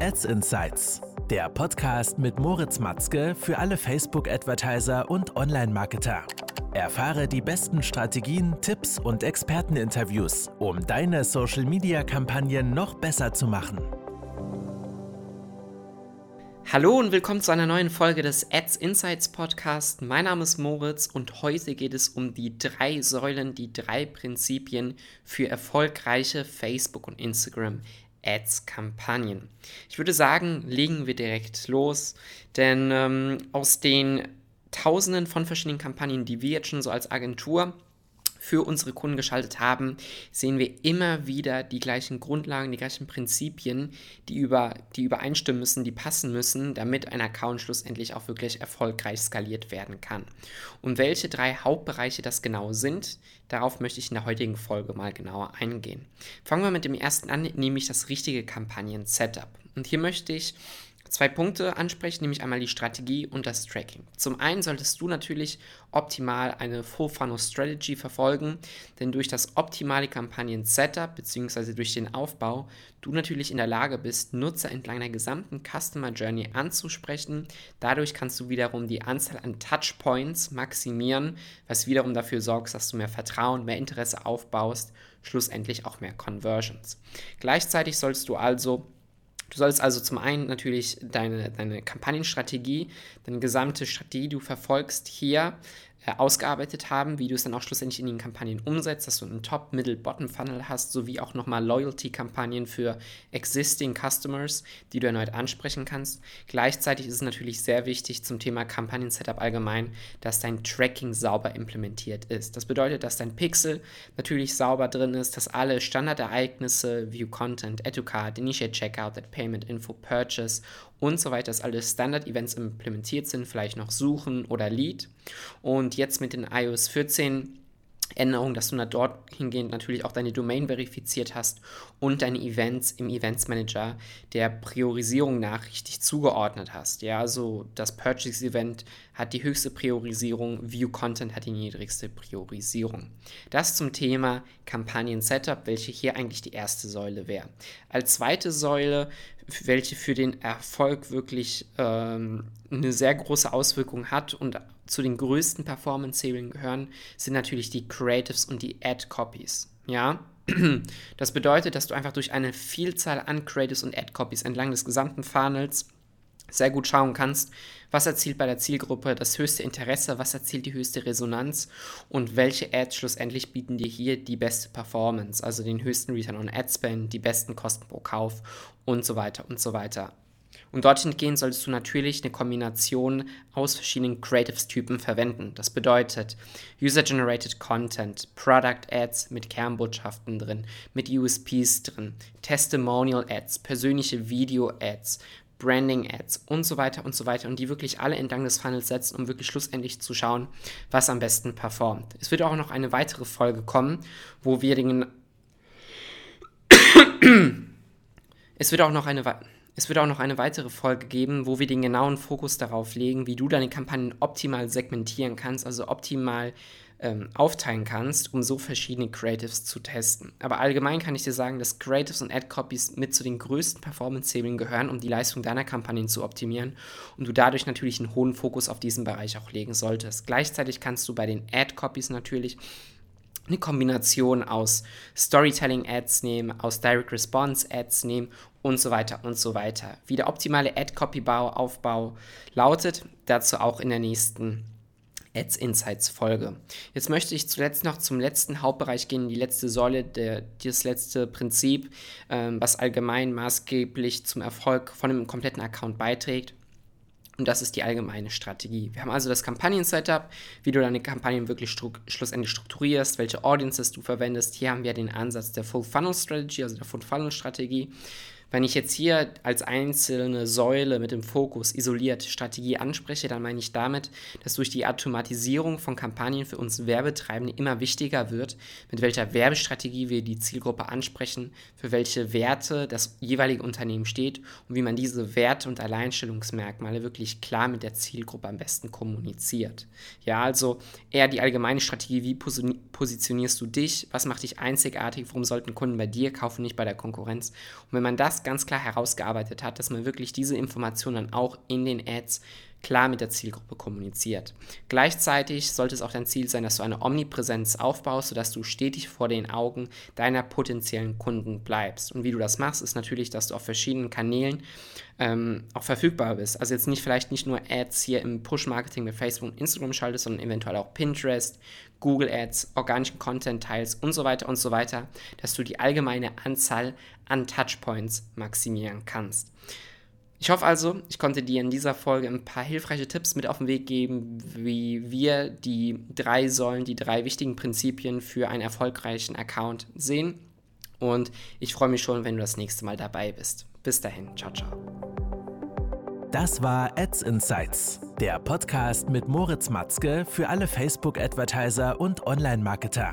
Ads Insights, der Podcast mit Moritz Matzke für alle Facebook-Advertiser und Online-Marketer. Erfahre die besten Strategien, Tipps und Experteninterviews, um deine Social-Media-Kampagnen noch besser zu machen. Hallo und willkommen zu einer neuen Folge des Ads Insights Podcast. Mein Name ist Moritz und heute geht es um die drei Säulen, die drei Prinzipien für erfolgreiche Facebook- und Instagram Ads-Kampagnen. Ich würde sagen, legen wir direkt los, denn ähm, aus den Tausenden von verschiedenen Kampagnen, die wir jetzt schon so als Agentur für unsere Kunden geschaltet haben, sehen wir immer wieder die gleichen Grundlagen, die gleichen Prinzipien, die, über, die übereinstimmen müssen, die passen müssen, damit ein Account schlussendlich auch wirklich erfolgreich skaliert werden kann. Und welche drei Hauptbereiche das genau sind, darauf möchte ich in der heutigen Folge mal genauer eingehen. Fangen wir mit dem ersten an, nämlich das richtige Kampagnen-Setup. Und hier möchte ich zwei Punkte ansprechen, nämlich einmal die Strategie und das Tracking. Zum einen solltest du natürlich optimal eine Full Funnel Strategy verfolgen, denn durch das optimale Kampagnen-Setup bzw. durch den Aufbau du natürlich in der Lage bist, Nutzer entlang der gesamten Customer Journey anzusprechen. Dadurch kannst du wiederum die Anzahl an Touchpoints maximieren, was wiederum dafür sorgt, dass du mehr Vertrauen, mehr Interesse aufbaust, schlussendlich auch mehr Conversions. Gleichzeitig sollst du also Du sollst also zum einen natürlich deine, deine Kampagnenstrategie, deine gesamte Strategie, die du verfolgst, hier äh, ausgearbeitet haben, wie du es dann auch schlussendlich in den Kampagnen umsetzt, dass du einen Top, Middle, Bottom Funnel hast, sowie auch nochmal Loyalty-Kampagnen für existing Customers, die du erneut ansprechen kannst. Gleichzeitig ist es natürlich sehr wichtig zum Thema Kampagnen-Setup allgemein, dass dein Tracking sauber implementiert ist. Das bedeutet, dass dein Pixel natürlich sauber drin ist, dass alle Standardereignisse, View Content, Add to Card, Initiate Checkout, Add Payment Info, Purchase und so weiter, dass alle Standard-Events implementiert sind, vielleicht noch Suchen oder Lead. Und jetzt mit den iOS 14 Änderung, dass du dort hingehend natürlich auch deine Domain verifiziert hast und deine Events im Events Manager der Priorisierung nach richtig zugeordnet hast. Ja, also das Purchase Event hat die höchste Priorisierung, View Content hat die niedrigste Priorisierung. Das zum Thema Kampagnen Setup, welche hier eigentlich die erste Säule wäre. Als zweite Säule, welche für den Erfolg wirklich ähm, eine sehr große Auswirkung hat und zu den größten Performance-Zielen gehören, sind natürlich die Creatives und die Ad-Copies. Ja, das bedeutet, dass du einfach durch eine Vielzahl an Creatives und Ad-Copies entlang des gesamten Funnels sehr gut schauen kannst, was erzielt bei der Zielgruppe das höchste Interesse, was erzielt die höchste Resonanz und welche Ads schlussendlich bieten dir hier die beste Performance, also den höchsten Return on Ad Spend, die besten Kosten pro Kauf und so weiter und so weiter. Und dorthin gehen solltest du natürlich eine Kombination aus verschiedenen Creatives-Typen verwenden. Das bedeutet User-Generated Content, Product Ads mit Kernbotschaften drin, mit USPs drin, Testimonial Ads, persönliche Video Ads, Branding Ads und so weiter und so weiter und die wirklich alle entlang des Funnels setzen, um wirklich schlussendlich zu schauen, was am besten performt. Es wird auch noch eine weitere Folge kommen, wo wir den es wird auch noch eine es wird auch noch eine weitere Folge geben, wo wir den genauen Fokus darauf legen, wie du deine Kampagnen optimal segmentieren kannst, also optimal ähm, aufteilen kannst, um so verschiedene Creatives zu testen. Aber allgemein kann ich dir sagen, dass Creatives und Ad-Copies mit zu den größten Performance-Zielen gehören, um die Leistung deiner Kampagnen zu optimieren und du dadurch natürlich einen hohen Fokus auf diesen Bereich auch legen solltest. Gleichzeitig kannst du bei den Ad-Copies natürlich eine Kombination aus Storytelling-Ads nehmen, aus Direct Response-Ads nehmen und so weiter und so weiter. Wie der optimale Ad-Copy-Aufbau lautet, dazu auch in der nächsten Ads Insights Folge. Jetzt möchte ich zuletzt noch zum letzten Hauptbereich gehen, die letzte Säule, der, das letzte Prinzip, ähm, was allgemein maßgeblich zum Erfolg von einem kompletten Account beiträgt. Und das ist die allgemeine Strategie. Wir haben also das Kampagnen-Setup, wie du deine Kampagnen wirklich stru schlussendlich strukturierst, welche Audiences du verwendest. Hier haben wir den Ansatz der Full Funnel Strategy, also der Full Funnel Strategie. Wenn ich jetzt hier als einzelne Säule mit dem Fokus isoliert Strategie anspreche, dann meine ich damit, dass durch die Automatisierung von Kampagnen für uns Werbetreibende immer wichtiger wird, mit welcher Werbestrategie wir die Zielgruppe ansprechen, für welche Werte das jeweilige Unternehmen steht und wie man diese Werte und Alleinstellungsmerkmale wirklich klar mit der Zielgruppe am besten kommuniziert. Ja, also eher die allgemeine Strategie, wie positionierst du dich, was macht dich einzigartig, warum sollten Kunden bei dir kaufen, nicht bei der Konkurrenz. Und wenn man das das ganz klar herausgearbeitet hat, dass man wirklich diese Informationen auch in den Ads klar mit der Zielgruppe kommuniziert. Gleichzeitig sollte es auch dein Ziel sein, dass du eine Omnipräsenz aufbaust, sodass du stetig vor den Augen deiner potenziellen Kunden bleibst. Und wie du das machst, ist natürlich, dass du auf verschiedenen Kanälen ähm, auch verfügbar bist. Also jetzt nicht vielleicht nicht nur Ads hier im Push-Marketing mit Facebook und Instagram schaltest, sondern eventuell auch Pinterest, Google Ads, organischen Content teilst und so weiter und so weiter, dass du die allgemeine Anzahl an Touchpoints maximieren kannst. Ich hoffe also, ich konnte dir in dieser Folge ein paar hilfreiche Tipps mit auf den Weg geben, wie wir die drei Säulen, die drei wichtigen Prinzipien für einen erfolgreichen Account sehen. Und ich freue mich schon, wenn du das nächste Mal dabei bist. Bis dahin, ciao, ciao. Das war Ads Insights, der Podcast mit Moritz Matzke für alle Facebook-Advertiser und Online-Marketer.